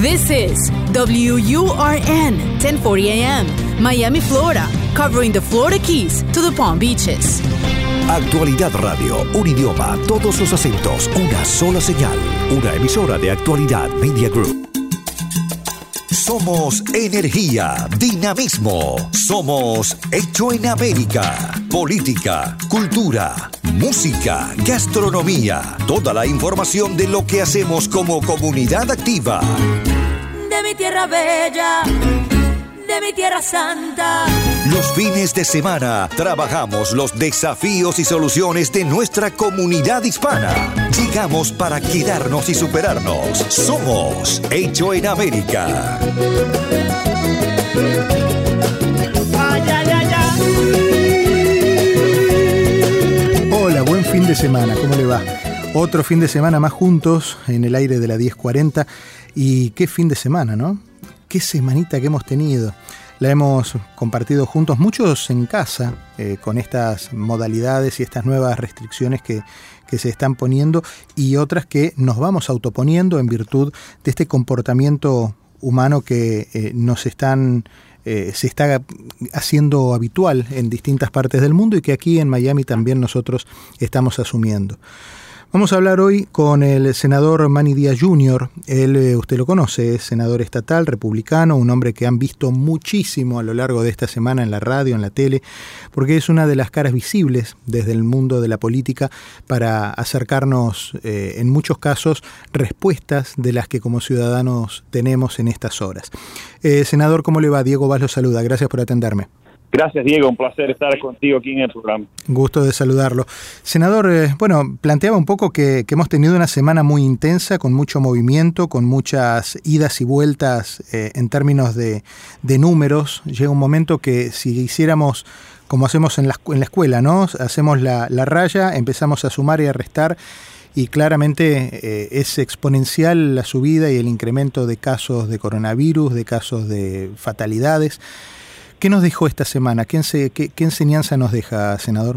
This is WURN 1040 AM, Miami, Florida, covering the Florida Keys to the Palm Beaches. Actualidad Radio, un idioma, todos los acentos, una sola señal, una emisora de Actualidad Media Group. Somos energía, dinamismo. Somos Hecho en América. Política, cultura, música, gastronomía. Toda la información de lo que hacemos como comunidad activa. De mi tierra bella de mi tierra santa. Los fines de semana trabajamos los desafíos y soluciones de nuestra comunidad hispana. Llegamos para quedarnos y superarnos. Somos Hecho en América. Hola, buen fin de semana, ¿cómo le va? Otro fin de semana más juntos en el aire de la 1040 y qué fin de semana, ¿no? qué semanita que hemos tenido. La hemos compartido juntos, muchos en casa, eh, con estas modalidades y estas nuevas restricciones que, se están poniendo y otras que nos vamos autoponiendo en virtud de este comportamiento humano que eh, nos están eh, se está haciendo habitual en distintas partes del mundo y que aquí en Miami también nosotros estamos asumiendo. Vamos a hablar hoy con el senador Manny Díaz Jr. Él, eh, usted lo conoce, es senador estatal, republicano, un hombre que han visto muchísimo a lo largo de esta semana en la radio, en la tele, porque es una de las caras visibles desde el mundo de la política para acercarnos, eh, en muchos casos, respuestas de las que como ciudadanos tenemos en estas horas. Eh, senador, ¿cómo le va? Diego Vaz lo saluda. Gracias por atenderme. Gracias, Diego. Un placer estar contigo aquí en el programa. Gusto de saludarlo. Senador, eh, bueno, planteaba un poco que, hemos tenido una semana muy intensa, con mucho movimiento, con muchas idas y vueltas eh, en términos de, números. Llega un momento que si hiciéramos como hacemos en la, escuela, ¿no? Hacemos la, raya, empezamos a sumar y a restar y claramente eh, es exponencial la subida y el incremento de casos de coronavirus, de casos de fatalidades. ¿Qué nos dejó esta semana? ¿Qué, enseñanza nos deja, senador?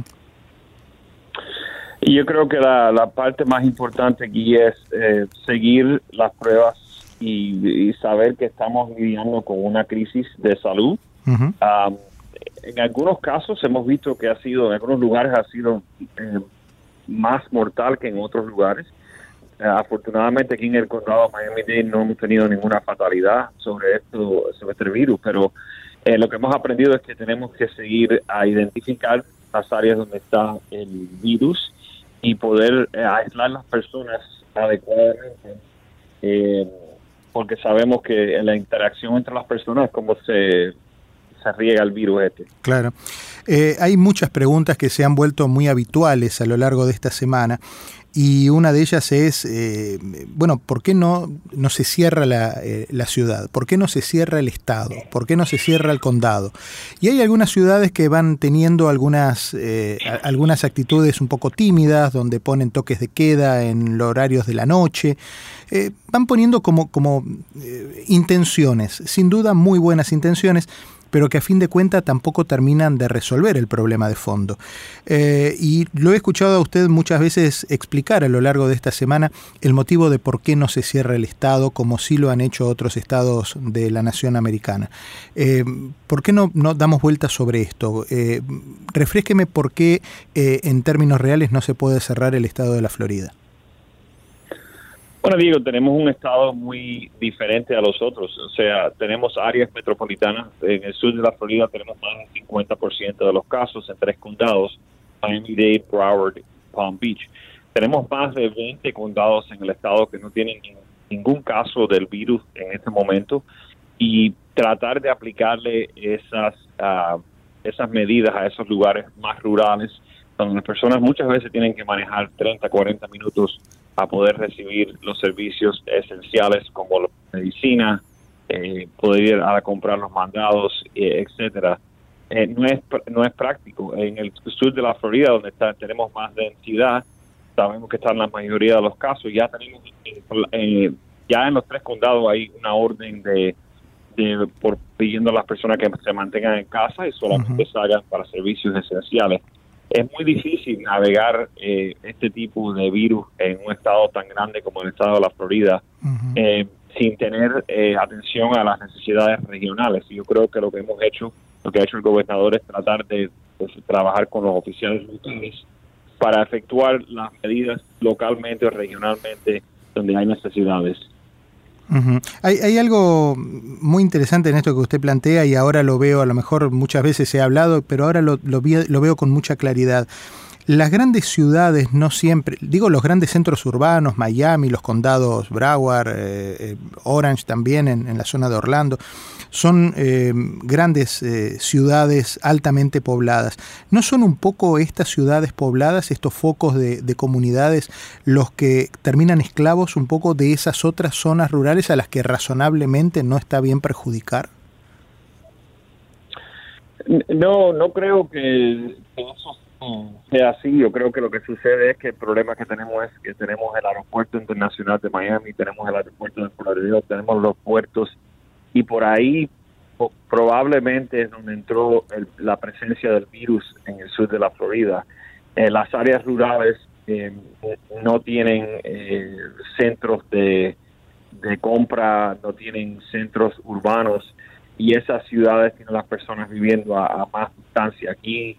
Yo creo que la, parte más importante aquí es eh, seguir las pruebas y, saber que estamos lidiando con una crisis de salud. en algunos casos hemos visto que ha sido, en algunos lugares ha sido eh, más mortal que en otros lugares. Eh, afortunadamente aquí en el condado de Miami-Dade no hemos tenido ninguna fatalidad sobre esto, sobre este virus, pero eh, lo que hemos aprendido es que tenemos que seguir a identificar las áreas donde está el virus y poder eh, aislar las personas adecuadamente, eh, porque sabemos que la interacción entre las personas es como se, se riega el virus este. Claro. hay muchas preguntas que se han vuelto muy habituales a lo largo de esta semana y una de ellas es, eh, bueno, ¿por qué no, no se cierra la, eh, la, ciudad? ¿Por qué no se cierra el Estado? ¿Por qué no se cierra el condado? Y hay algunas ciudades que van teniendo algunas, eh, algunas actitudes un poco tímidas, donde ponen toques de queda en los horarios de la noche. van poniendo como, como intenciones, sin duda muy buenas intenciones, pero que a fin de cuentas tampoco terminan de resolver el problema de fondo. Eh, y lo he escuchado a usted muchas veces explicar a lo largo de esta semana el motivo de por qué no se cierra el Estado, como sí lo han hecho otros estados de la nación americana. Eh, ¿Por qué no, no, damos vueltas sobre esto? Eh, refresqueme por qué en términos reales no se puede cerrar el Estado de la Florida. Bueno, Diego, tenemos un estado muy diferente a los otros. O sea, tenemos áreas metropolitanas. En el sur de la Florida tenemos más del 50% de los casos en tres condados, Miami-Dade, Broward, Palm Beach. Tenemos más de 20 condados en el estado que no tienen ningún caso del virus en este momento y tratar de aplicarle esas, uh, esas medidas a esos lugares más rurales donde las personas muchas veces tienen que manejar 30, 40 minutos a poder recibir los servicios esenciales como la medicina, eh, poder ir a comprar los mandados, eh, etcétera. Eh, no es no es práctico. En el sur de la Florida, donde está, tenemos más densidad, sabemos que están la mayoría de los casos. Ya tenemos ya en los tres condados hay una orden de, de por pidiendo a las personas que se mantengan en casa y solamente salgan para servicios esenciales es muy difícil navegar eh, este tipo de virus en un estado tan grande como el estado de la Florida eh, sin tener eh, atención a las necesidades regionales. Y yo creo que lo que hemos hecho, lo que ha hecho el gobernador es tratar de pues, trabajar con los oficiales locales para efectuar las medidas localmente o regionalmente donde hay necesidades. Hay, hay, algo muy interesante en esto que usted plantea y ahora lo veo, a lo mejor muchas veces ha hablado, pero ahora lo veo con mucha claridad. Las grandes ciudades no siempre, digo los grandes centros urbanos, Miami, los condados Broward, eh, eh, Orange también en, la zona de Orlando, son eh, grandes eh, ciudades altamente pobladas. ¿No son un poco estas ciudades pobladas, estos focos de, de, comunidades, los que terminan esclavos un poco de esas otras zonas rurales a las que razonablemente no está bien perjudicar? No, no creo que, que eso sea así. Yo creo que lo que sucede es que el problema que tenemos es que tenemos el aeropuerto internacional de Miami, tenemos el aeropuerto de Florida, tenemos los puertos y por ahí probablemente es donde entró el, la presencia del virus en el sur de la Florida. Eh, las áreas rurales eh, no tienen eh, centros de, de compra, no tienen centros urbanos y esas ciudades tienen las personas viviendo a, más distancia. Aquí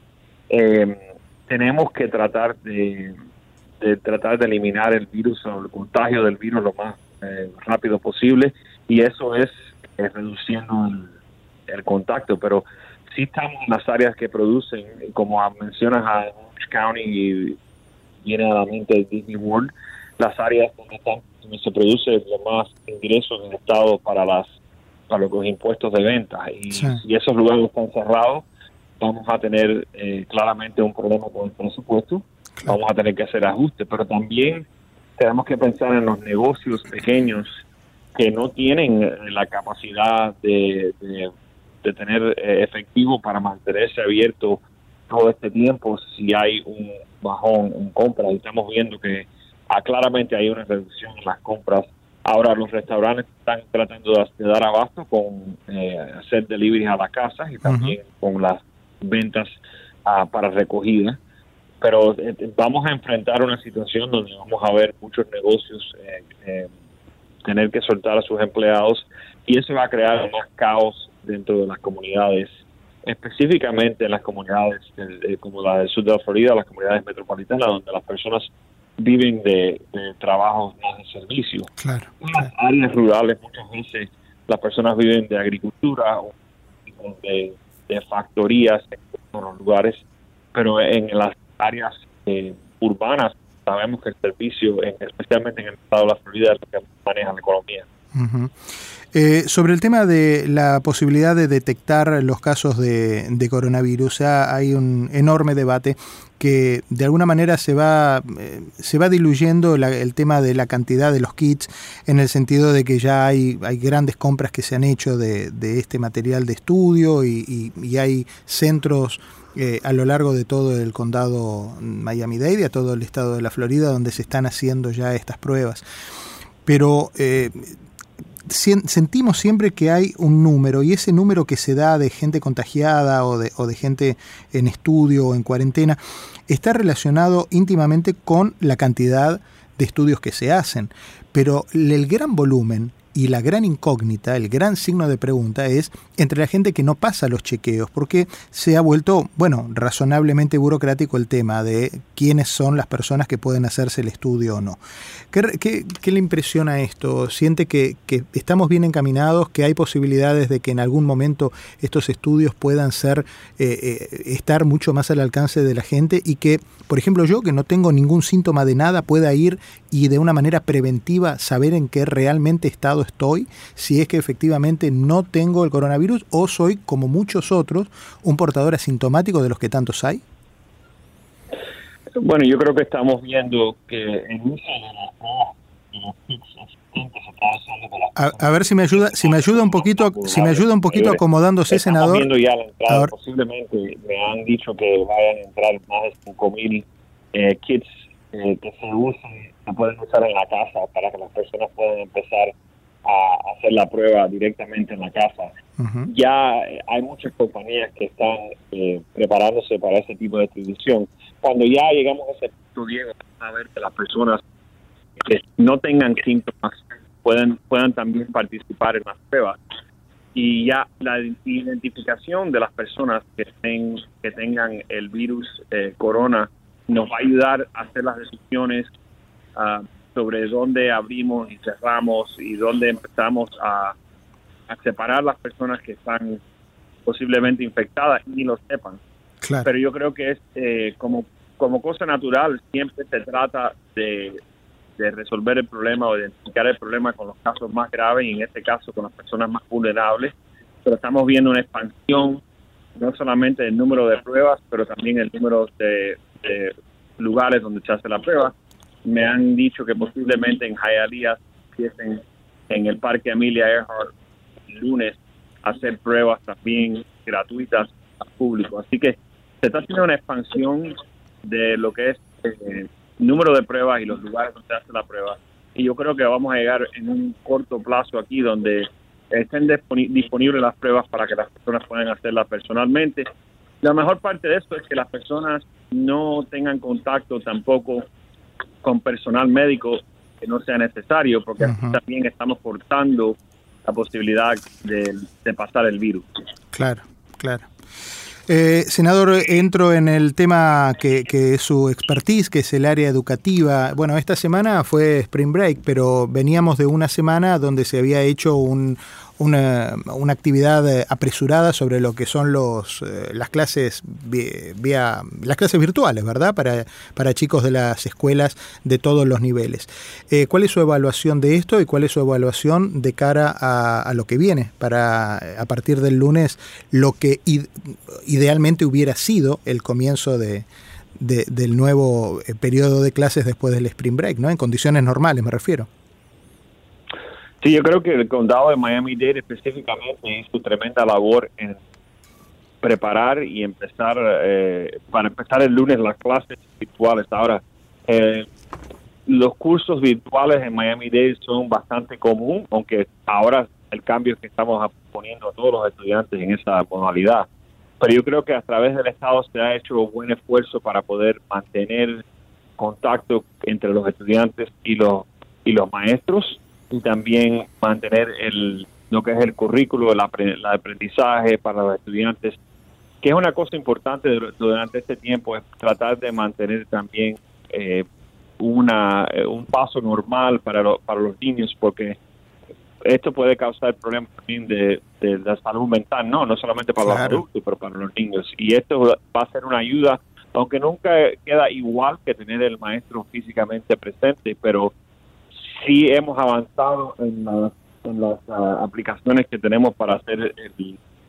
eh, tenemos que tratar de, de, tratar de eliminar el virus o el contagio del virus lo más eh, rápido posible y eso es, es reduciendo el, el, contacto, pero sí estamos en las áreas que producen, como mencionas a Orange County y viene a la mente Disney World, las áreas donde, están, donde se produce lo más ingresos en el estado para las para los impuestos de venta y, sí. y esos lugares están cerrados vamos a tener eh, claramente un problema con el presupuesto, claro. vamos a tener que hacer ajustes, pero también tenemos que pensar en los negocios pequeños que no tienen eh, la capacidad de, de, de tener eh, efectivo para mantenerse abierto todo este tiempo si hay un bajón en compras. Y estamos viendo que ah, claramente hay una reducción en las compras. Ahora los restaurantes están tratando de, dar abasto con eh, hacer delivery a las casas y también uh -huh. con las ventas uh, para recogida. Pero eh, vamos a enfrentar una situación donde vamos a ver muchos negocios eh, eh, tener que soltar a sus empleados y eso va a crear más caos dentro de las comunidades, específicamente en las comunidades como la del sur de la Florida, las comunidades metropolitanas, donde las personas viven de, de trabajos más de servicio. Claro, en las áreas rurales muchas veces las personas viven de agricultura o de de factorías en los lugares, pero en las áreas eh, urbanas sabemos que el servicio, en, especialmente en el estado de la Florida, es lo que maneja la economía. Eh, sobre el tema de la posibilidad de detectar los casos de, de coronavirus, hay un enorme debate que de alguna manera se va, eh, se va diluyendo el tema de la cantidad de los kits en el sentido de que ya hay, hay grandes compras que se han hecho de, este material de estudio y hay centros eh, a lo largo de todo el condado Miami-Dade y a todo el estado de la Florida donde se están haciendo ya estas pruebas. Pero eh, sentimos siempre que hay un número y ese número que se da de gente contagiada o de, o de gente en estudio o en cuarentena está relacionado íntimamente con la cantidad de estudios que se hacen. Pero el gran volumen y la gran incógnita, el gran signo de pregunta es entre la gente que no pasa los chequeos, porque se ha vuelto, bueno, razonablemente burocrático el tema de quiénes son las personas que pueden hacerse el estudio o no. ¿Qué, qué, qué le impresiona esto? ¿Siente que, que, estamos bien encaminados, que hay posibilidades de que en algún momento estos estudios puedan ser, eh, eh, estar mucho más al alcance de la gente y que, por ejemplo, yo que no tengo ningún síntoma de nada pueda ir y de una manera preventiva saber en qué realmente estado estoy, si es que efectivamente no tengo el coronavirus o soy, como muchos otros, un portador asintomático de los que tantos hay? Bueno, yo creo que estamos viendo que en uso de los a, a, ver si me ayuda, si me ayuda un poquito, si me ayuda un poquito acomodándose, Estamos senador. Viendo ya la entrada, Ahora, posiblemente me han dicho que vayan a entrar más de 5000 eh, kits eh, que se usan, se pueden usar en la casa para que las personas puedan empezar a hacer la prueba directamente en la casa. Uh -huh. Ya hay muchas compañías que están eh, preparándose para ese tipo de distribución. Cuando ya llegamos a ese punto, Diego, a ver que las personas que no tengan síntomas puedan, puedan también participar en las pruebas. Y ya la identificación de las personas que, estén, que tengan el virus eh, corona nos va a ayudar a hacer las decisiones ah, sobre dónde abrimos y cerramos y dónde empezamos a, a separar las personas que están posiblemente infectadas y ni lo sepan. Pero yo creo que es eh, como, como cosa natural, siempre se trata de, de resolver el problema o identificar el problema con los casos más graves y en este caso con las personas más vulnerables. Pero estamos viendo una expansión no solamente del número de pruebas, pero también el número de, lugares donde se hace la prueba. Me han dicho que posiblemente en Hialeah empiecen en el Parque Amelia Earhart el lunes a hacer pruebas también gratuitas al público. Así que se está haciendo una expansión de lo que es eh, número de pruebas y los lugares donde se hace la prueba. Y yo creo que vamos a llegar en un corto plazo aquí donde estén disponibles las pruebas para que las personas puedan hacerlas personalmente. La mejor parte de esto es que las personas no tengan contacto tampoco con personal médico que no sea necesario, porque también estamos cortando la posibilidad de, de pasar el virus. Claro, claro. Eh, senador, entro en el tema que, que, es su expertise, que es el área educativa. Bueno, esta semana fue Spring Break, pero veníamos de una semana donde se había hecho un, una, una, actividad eh, apresurada sobre lo que son los, eh, las clases vía, las clases virtuales, ¿verdad? Para, para chicos de las escuelas de todos los niveles. Eh, ¿Cuál es su evaluación de esto y cuál es su evaluación de cara a, lo que viene para a partir del lunes lo que idealmente hubiera sido el comienzo de, del nuevo periodo de clases después del Spring Break, ¿no? En condiciones normales, me refiero. Sí, yo creo que el condado de Miami-Dade específicamente hizo tremenda labor en preparar y empezar, eh, para empezar el lunes las clases virtuales. Ahora, eh, los cursos virtuales en Miami-Dade son bastante común, aunque ahora el cambio es que estamos poniendo a todos los estudiantes en esa modalidad. Pero yo creo que a través del Estado se ha hecho un buen esfuerzo para poder mantener contacto entre los estudiantes y los y los maestros y también mantener el, lo que es el currículo, el, aprendizaje para los estudiantes, que es una cosa importante durante este tiempo, es tratar de mantener también eh, una, eh, un paso normal para, para los niños, porque esto puede causar problemas también de, la salud mental, no, no solamente para los adultos, pero para los niños. Y esto va a ser una ayuda, aunque nunca queda igual que tener el maestro físicamente presente, pero sí hemos avanzado en, las ah, aplicaciones que tenemos para hacer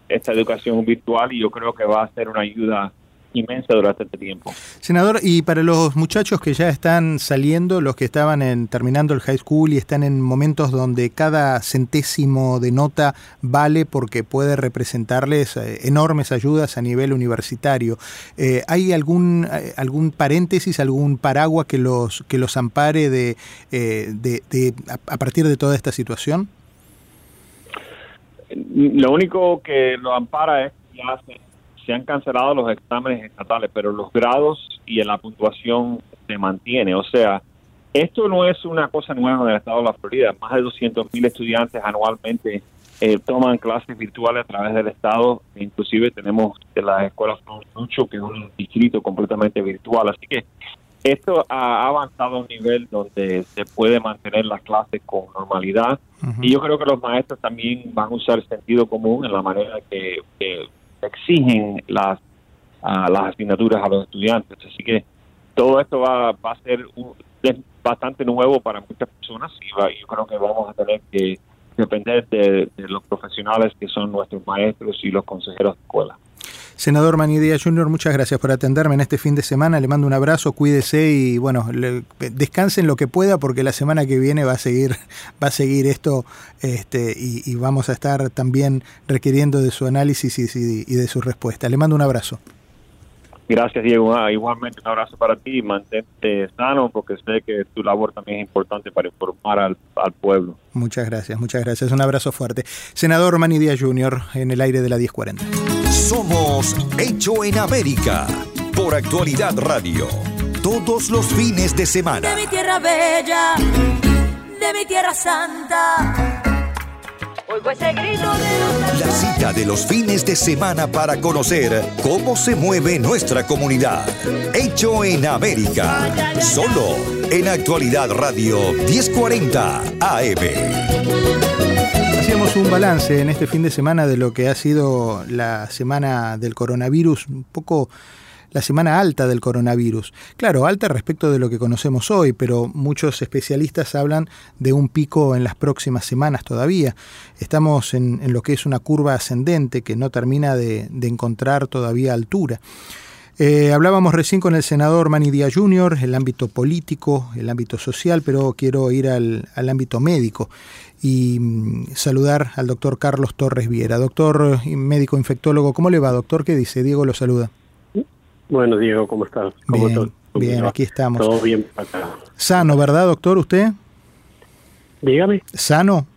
esta educación virtual y yo creo que va a ser una ayuda inmensa durante este tiempo. Senador, y para los muchachos que ya están saliendo, los que estaban en, terminando el high school y están en momentos donde cada centésimo de nota vale porque puede representarles eh, enormes ayudas a nivel universitario, eh, ¿hay algún, eh, algún paréntesis, algún paraguas que los, que los ampare de, de, a partir de toda esta situación? Lo único que lo ampara es se han cancelado los exámenes estatales, pero los grados y la puntuación se mantiene. O sea, esto no es una cosa nueva en el estado de la Florida. Más de 200 mil estudiantes anualmente eh, toman clases virtuales a través del estado. Inclusive tenemos de las escuelas mucho que es un distrito completamente virtual. Así que esto ha avanzado a un nivel donde se puede mantener las clases con normalidad. Y yo creo que los maestros también van a usar el sentido común en la manera que exigen las, las asignaturas a los estudiantes. Así que todo esto va, va a ser bastante nuevo para muchas personas y yo creo que vamos a tener que depender de, los profesionales que son nuestros maestros y los consejeros de escuela. Senador Manidía Junior, muchas gracias por atenderme en este fin de semana. Le mando un abrazo, cuídese y bueno, descansen lo que pueda porque la semana que viene va a seguir, va a seguir esto este, y, vamos a estar también requiriendo de su análisis y, y de su respuesta. Le mando un abrazo. Gracias, Diego. Ah, igualmente un abrazo para ti. Mantente sano porque sé que tu labor también es importante para informar al, pueblo. Muchas gracias, muchas gracias. Un abrazo fuerte. Senador Díaz Jr. en el aire de la 1040. Somos Hecho en América por Actualidad Radio. Todos los fines de semana. De mi tierra bella de mi tierra santa. Oigo ese grito de La cita de los fines de semana para conocer cómo se mueve nuestra comunidad. Hecho en América. Solo en Actualidad Radio 1040 AM. Hacíamos un balance en este fin de semana de lo que ha sido la semana del coronavirus, un poco la semana alta del coronavirus. Claro, alta respecto de lo que conocemos hoy, pero muchos especialistas hablan de un pico en las próximas semanas todavía. Estamos en, lo que es una curva ascendente que no termina de encontrar todavía altura. Eh, hablábamos recién con el senador Manny Díaz Jr., el ámbito político, el ámbito social, pero quiero ir al, al ámbito médico y mm, saludar al doctor Carlos Torres Viera. Doctor eh, médico infectólogo, ¿cómo le va, doctor? ¿Qué dice? Diego lo saluda. Bueno, Diego, ¿cómo estás? ¿Cómo Bien, bien, aquí estamos. Todo bien acá. Sano, ¿verdad, doctor? ¿Usted? Dígame. Sano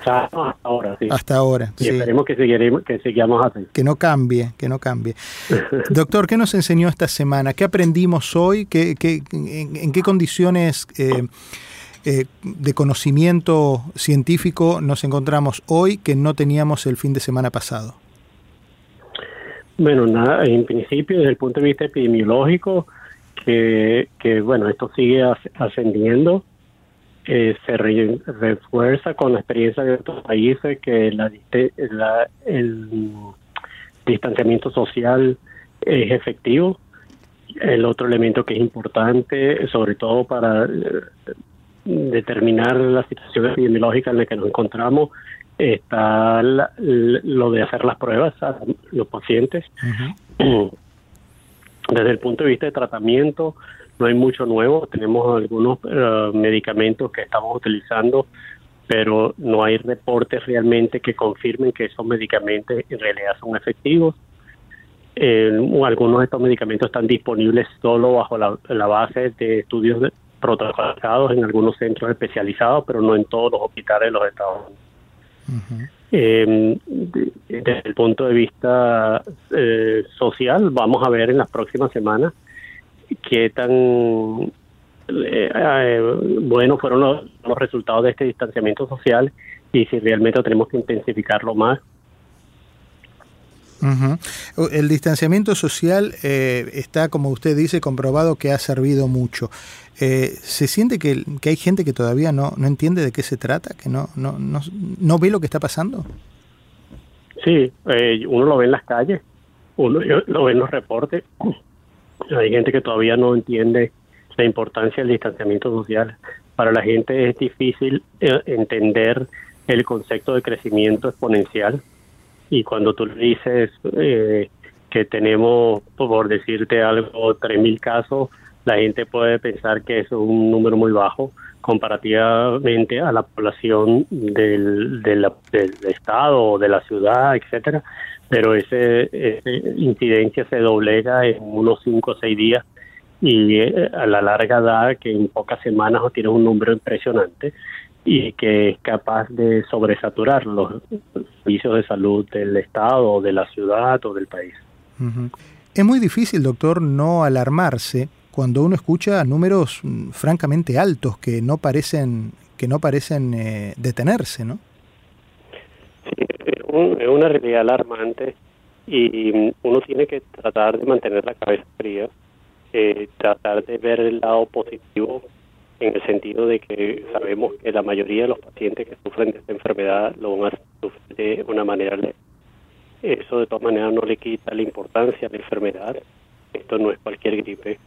Hasta ahora, sí. hasta ahora. y sí. esperemos que, seguiremos, que sigamos así. Que no cambie, que no cambie. Doctor, ¿qué nos enseñó esta semana? ¿Qué aprendimos hoy? ¿Qué, qué- en, en qué condiciones eh, eh, de conocimiento científico nos encontramos hoy que no teníamos el fin de semana pasado? Bueno, nada, en principio, desde el punto de vista epidemiológico, que, que bueno, esto sigue as- ascendiendo, eh, se re- refuerza con la experiencia de otros países que la, el distanciamiento social es efectivo. El otro elemento que es importante, sobre todo para eh, determinar la situación epidemiológica en la que nos encontramos, está la- lo de hacer las pruebas a los pacientes. Desde el punto de vista de tratamiento, no hay mucho nuevo. Tenemos algunos eh, medicamentos que estamos utilizando, pero no hay reportes realmente que confirmen que esos medicamentos en realidad son efectivos. Eh, algunos de estos medicamentos están disponibles solo bajo la, la base de estudios de- protocolizados en algunos centros especializados, pero no en todos los hospitales de los Estados Unidos. Eh, de- desde el punto de vista eh, social, vamos a ver en las próximas semanas qué tan eh, eh, buenos fueron los, los resultados de este distanciamiento social y si realmente tenemos que intensificarlo más. El distanciamiento social eh, está, como usted dice, comprobado que ha servido mucho. Eh, ¿Se siente que, que hay gente que todavía no, no entiende de qué se trata, que no, no, no, no ve lo que está pasando? Sí, eh, uno lo ve en las calles, uno lo ve en los reportes. Hay gente que todavía no entiende la importancia del distanciamiento social. Para la gente es difícil eh, entender el concepto de crecimiento exponencial y cuando tú dices eh, que tenemos, por decirte algo, 3.000 casos, la gente puede pensar que es un número muy bajo comparativamente a la población del, del estado o de la ciudad, etcétera, pero ese incidencia se doblega en unos 5 o 6 días y eh, a la larga da que en pocas semanas tienes un número impresionante y que es capaz de sobresaturar los servicios de salud del estado o de la ciudad o del país. Es muy difícil, doctor, no alarmarse cuando uno escucha números mm, francamente altos que no parecen que no parecen eh, detenerse, ¿no? Sí, es un- es una realidad alarmante y uno tiene que tratar de mantener la cabeza fría, eh, tratar de ver el lado positivo en el sentido de que sabemos que la mayoría de los pacientes que sufren de esta enfermedad lo van a sufrir de una manera leve. Eso de todas maneras no le quita la importancia a la enfermedad. Esto no es cualquier gripe.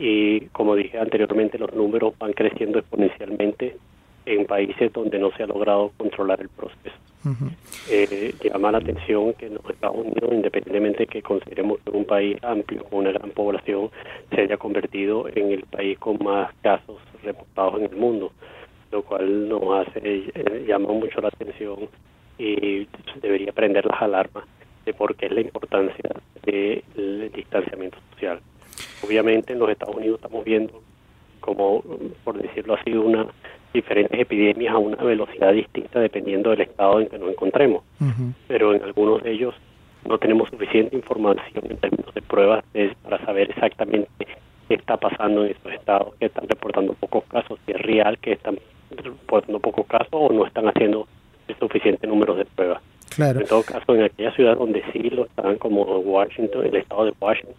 Y como dije anteriormente, los números van creciendo exponencialmente en países donde no se ha logrado controlar el proceso. Eh, llama la atención que en los Estados Unidos, independientemente de que consideremos que un país amplio, con una gran población, se haya convertido en el país con más casos reportados en el mundo, lo cual nos hace, eh, llama mucho la atención y debería prender las alarmas de por qué es la importancia del distanciamiento social. Obviamente en los Estados Unidos estamos viendo como, por decirlo así, una diferentes epidemias a una velocidad distinta dependiendo del estado en que nos encontremos. Pero en algunos de ellos no tenemos suficiente información en términos de pruebas de- para saber exactamente qué está pasando en estos estados que están reportando pocos casos, si es real que están reportando pocos casos o no están haciendo el suficiente número de pruebas. En todo caso, en aquella ciudad donde sí lo están, como Washington, el estado de Washington,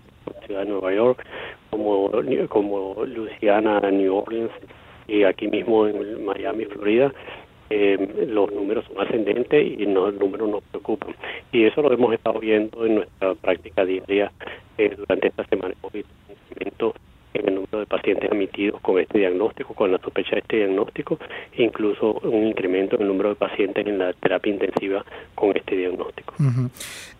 ciudad de Nueva York, como, como Louisiana, New Orleans y aquí mismo en Miami, Florida, eh, los números son ascendentes y no, los números nos preocupan. Y eso lo hemos estado viendo en nuestra práctica diaria eh, durante esta semana. Hemos visto un incremento en el número de pacientes admitidos con este diagnóstico, con la sospecha de este diagnóstico, e incluso un incremento en el número de pacientes en la terapia intensiva con este diagnóstico.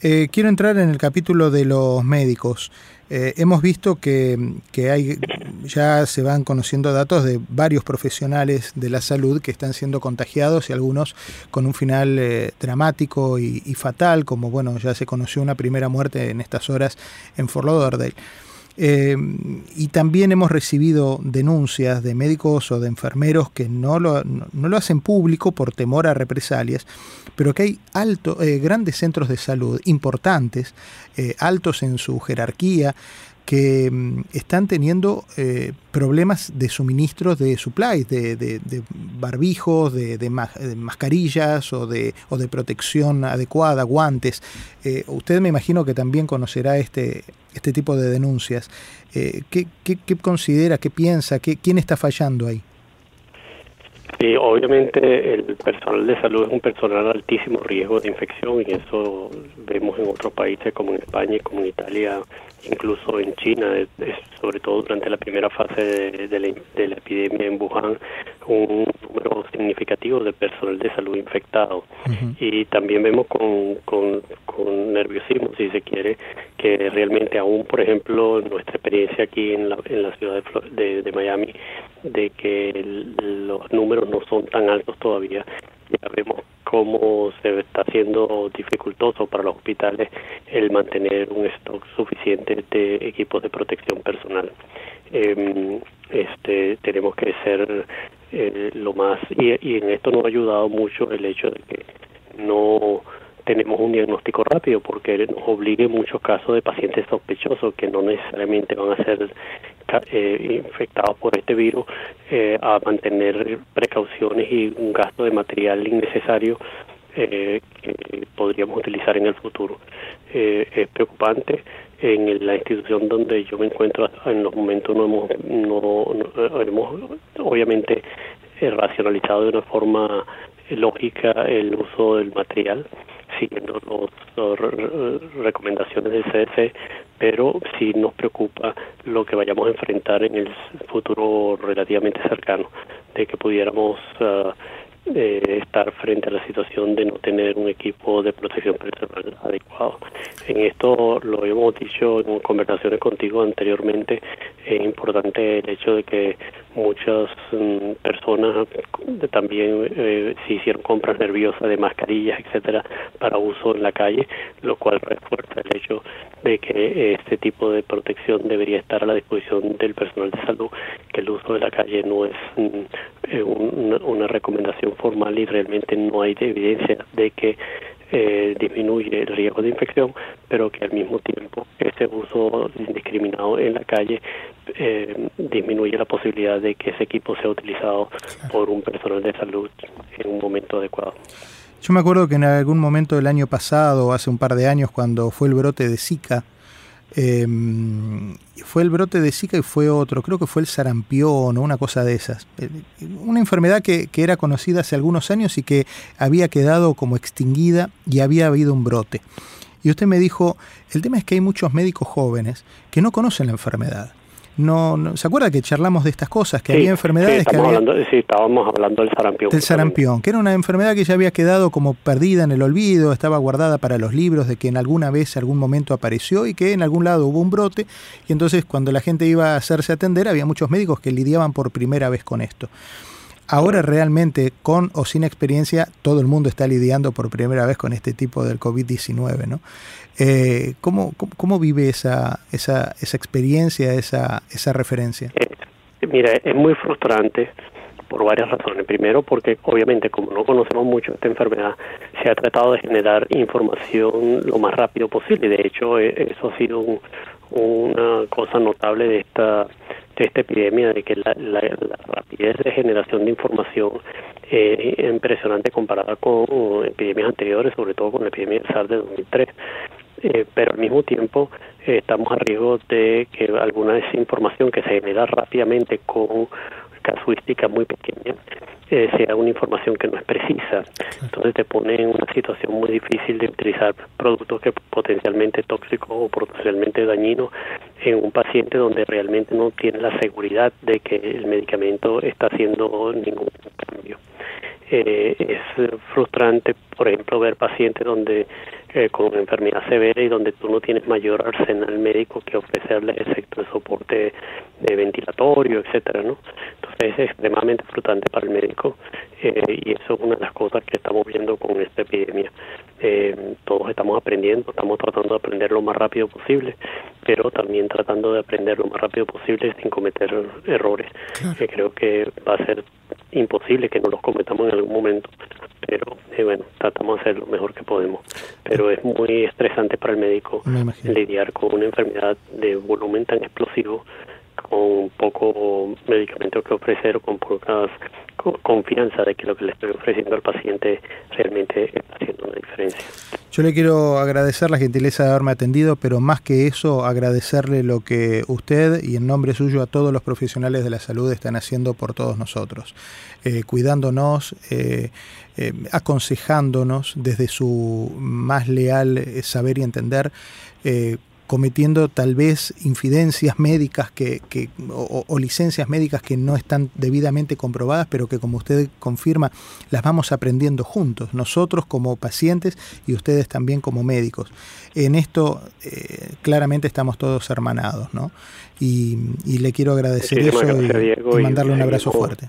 eh, quiero entrar en el capítulo de los médicos. Eh, hemos visto que, que, hay, ya se van conociendo datos de varios profesionales de la salud que están siendo contagiados y algunos con un final eh, dramático y, fatal, como bueno, ya se conoció una primera muerte en estas horas en Fort Lauderdale. Eh, y también hemos recibido denuncias de médicos o de enfermeros que no lo, no, lo hacen público por temor a represalias, pero que hay alto, eh, grandes centros de salud importantes, eh, altos en su jerarquía, que mm, están teniendo eh, problemas de suministros de supplies, de, de, de barbijos, de, mascarillas o de, o de protección adecuada, guantes. Eh, usted me imagino que también conocerá este, este tipo de denuncias. Eh, ¿qué, qué, ¿qué, considera, qué piensa, qué, quién está fallando ahí? Sí, obviamente el personal de salud es un personal altísimo riesgo de infección y eso vemos en otros países como en España y como en Italia, incluso en China, sobre todo durante la primera fase de, de, la, de la, epidemia en Wuhan, un número significativo de personal de salud infectado. Uh -huh. Y también vemos con, con, con, nerviosismo, si se quiere, que realmente aún, por ejemplo, nuestra experiencia aquí en la, en la ciudad de, de, de Miami, de que el, los números no son tan altos todavía. Ya vemos cómo se está haciendo dificultoso para los hospitales el mantener un stock suficiente de equipos de protección personal. Eh, este, tenemos que ser eh, lo más y, y en esto nos ha ayudado mucho el hecho de que no tenemos un diagnóstico rápido porque nos obliga en muchos casos de pacientes sospechosos que no necesariamente van a ser eh, infectados por este virus eh, a mantener precauciones y un gasto de material innecesario eh, que podríamos utilizar en el futuro. es preocupante. En la institución donde yo me encuentro en los momentos no hemos, no, no hemos obviamente racionalizado de una forma lógica el uso del material siguiendo las recomendaciones del CDC, pero sí nos preocupa lo que vayamos a enfrentar en el futuro relativamente cercano, de que pudiéramos uh, eh, estar frente a la situación de no tener un equipo de protección personal adecuado. En esto lo hemos dicho en conversaciones contigo anteriormente, es importante el hecho de que muchas um, personas también eh, se hicieron compras nerviosas de mascarillas, etcétera, para uso en la calle, lo cual refuerza el hecho de que este tipo de protección debería estar a la disposición del personal de salud, que el uso de la calle no es um, una, una recomendación formal y realmente no hay evidencia de que eh, disminuye el riesgo de infección, pero que al mismo tiempo ese uso indiscriminado en la calle eh, disminuye la posibilidad de que ese equipo sea utilizado por un personal de salud en un momento adecuado. Yo me acuerdo que en algún momento del año pasado, hace un par de años, cuando fue el brote de Zika, eh, fue el brote de Zika y fue otro, creo que fue el sarampión o una cosa de esas. Una enfermedad que, que, era conocida hace algunos años y que había quedado como extinguida y había habido un brote. Y usted me dijo, el tema es que hay muchos médicos jóvenes que no conocen la enfermedad. No, no, ¿Se acuerda que charlamos de estas cosas? Que sí, había enfermedades sí, que había... Hablando, sí, estábamos hablando del sarampión. Del sarampión, que era una enfermedad que ya había quedado como perdida en el olvido, estaba guardada para los libros de que en alguna vez, algún momento apareció y que en algún lado hubo un brote. Y entonces cuando la gente iba a hacerse atender, había muchos médicos que lidiaban por primera vez con esto. Ahora realmente, con o sin experiencia, todo el mundo está lidiando por primera vez con este tipo del COVID-19, ¿no? Eh, ¿cómo, cómo, ¿Cómo vive esa, esa, esa experiencia, esa, esa referencia? Eh, mira, es muy frustrante por varias razones. Primero, porque obviamente como no conocemos mucho esta enfermedad, se ha tratado de generar información lo más rápido posible. De hecho, eso ha sido un, una cosa notable de esta esta epidemia, de que la, rapidez de generación de información es impresionante comparada con epidemias anteriores, sobre todo con la epidemia del SARS de 2003. Eh, pero al mismo tiempo eh, estamos a riesgo de que alguna desinformación que se genera rápidamente con casuística muy pequeña eh, sea una información que no es precisa. Entonces te pone en una situación muy difícil de utilizar productos que potencialmente tóxicos o potencialmente dañinos en un paciente donde realmente no tiene la seguridad de que el medicamento está haciendo ningún cambio. Eh, es frustrante, por ejemplo, ver pacientes donde eh, con enfermedad severa y donde tú no tienes mayor arsenal médico que ofrecerle, excepto el soporte de ventilatorio, etcétera, ¿no? Entonces es extremadamente frustrante para el médico eh, y eso es una de las cosas que estamos viendo con esta epidemia. Eh, todos estamos aprendiendo, estamos tratando de aprender lo más rápido posible, pero también tratando de aprender lo más rápido posible sin cometer errores. que creo que va a ser imposible que no los cometamos en algún momento, pero eh, bueno, tratamos de hacer lo mejor que podemos. Pero es muy estresante para el médico lidiar con una enfermedad de volumen tan explosivo con poco medicamento que ofrecer o con pocas confianza de que lo que le estoy ofreciendo al paciente realmente está haciendo una diferencia. Yo le quiero agradecer la gentileza de haberme atendido, pero más que eso, agradecerle lo que usted y en nombre suyo a todos los profesionales de la salud están haciendo por todos nosotros, eh, cuidándonos, eh, eh, aconsejándonos desde su más leal saber y entender cometiendo tal vez infidencias médicas que, o, licencias médicas que no están debidamente comprobadas, pero que como usted confirma, las vamos aprendiendo juntos, nosotros como pacientes y ustedes también como médicos. En esto eh, claramente estamos todos hermanados, ¿no? Y, le quiero agradecer eso y, mandarle un abrazo fuerte.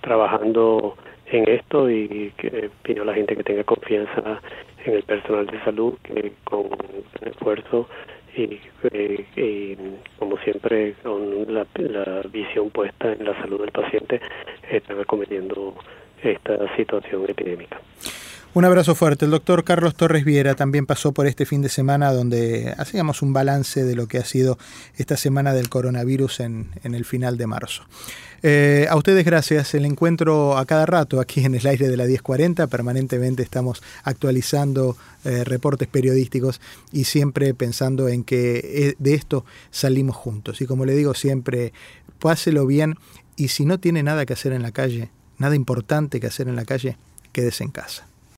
trabajando en esto y que pido a la gente que tenga confianza en el personal de salud que con esfuerzo y, eh, como siempre con la, visión puesta en la salud del paciente están acometiendo esta situación epidémica. Un abrazo fuerte. El doctor Carlos Torres Viera también pasó por este fin de semana donde hacíamos un balance de lo que ha sido esta semana del coronavirus en, el final de marzo. Eh, a ustedes gracias. El encuentro a cada rato aquí en el aire de la 1040. Permanentemente estamos actualizando eh, reportes periodísticos y siempre pensando en que eh, de esto salimos juntos. Y como le digo siempre, páselo bien y si no tiene nada que hacer en la calle, nada importante que hacer en la calle, quédese en casa.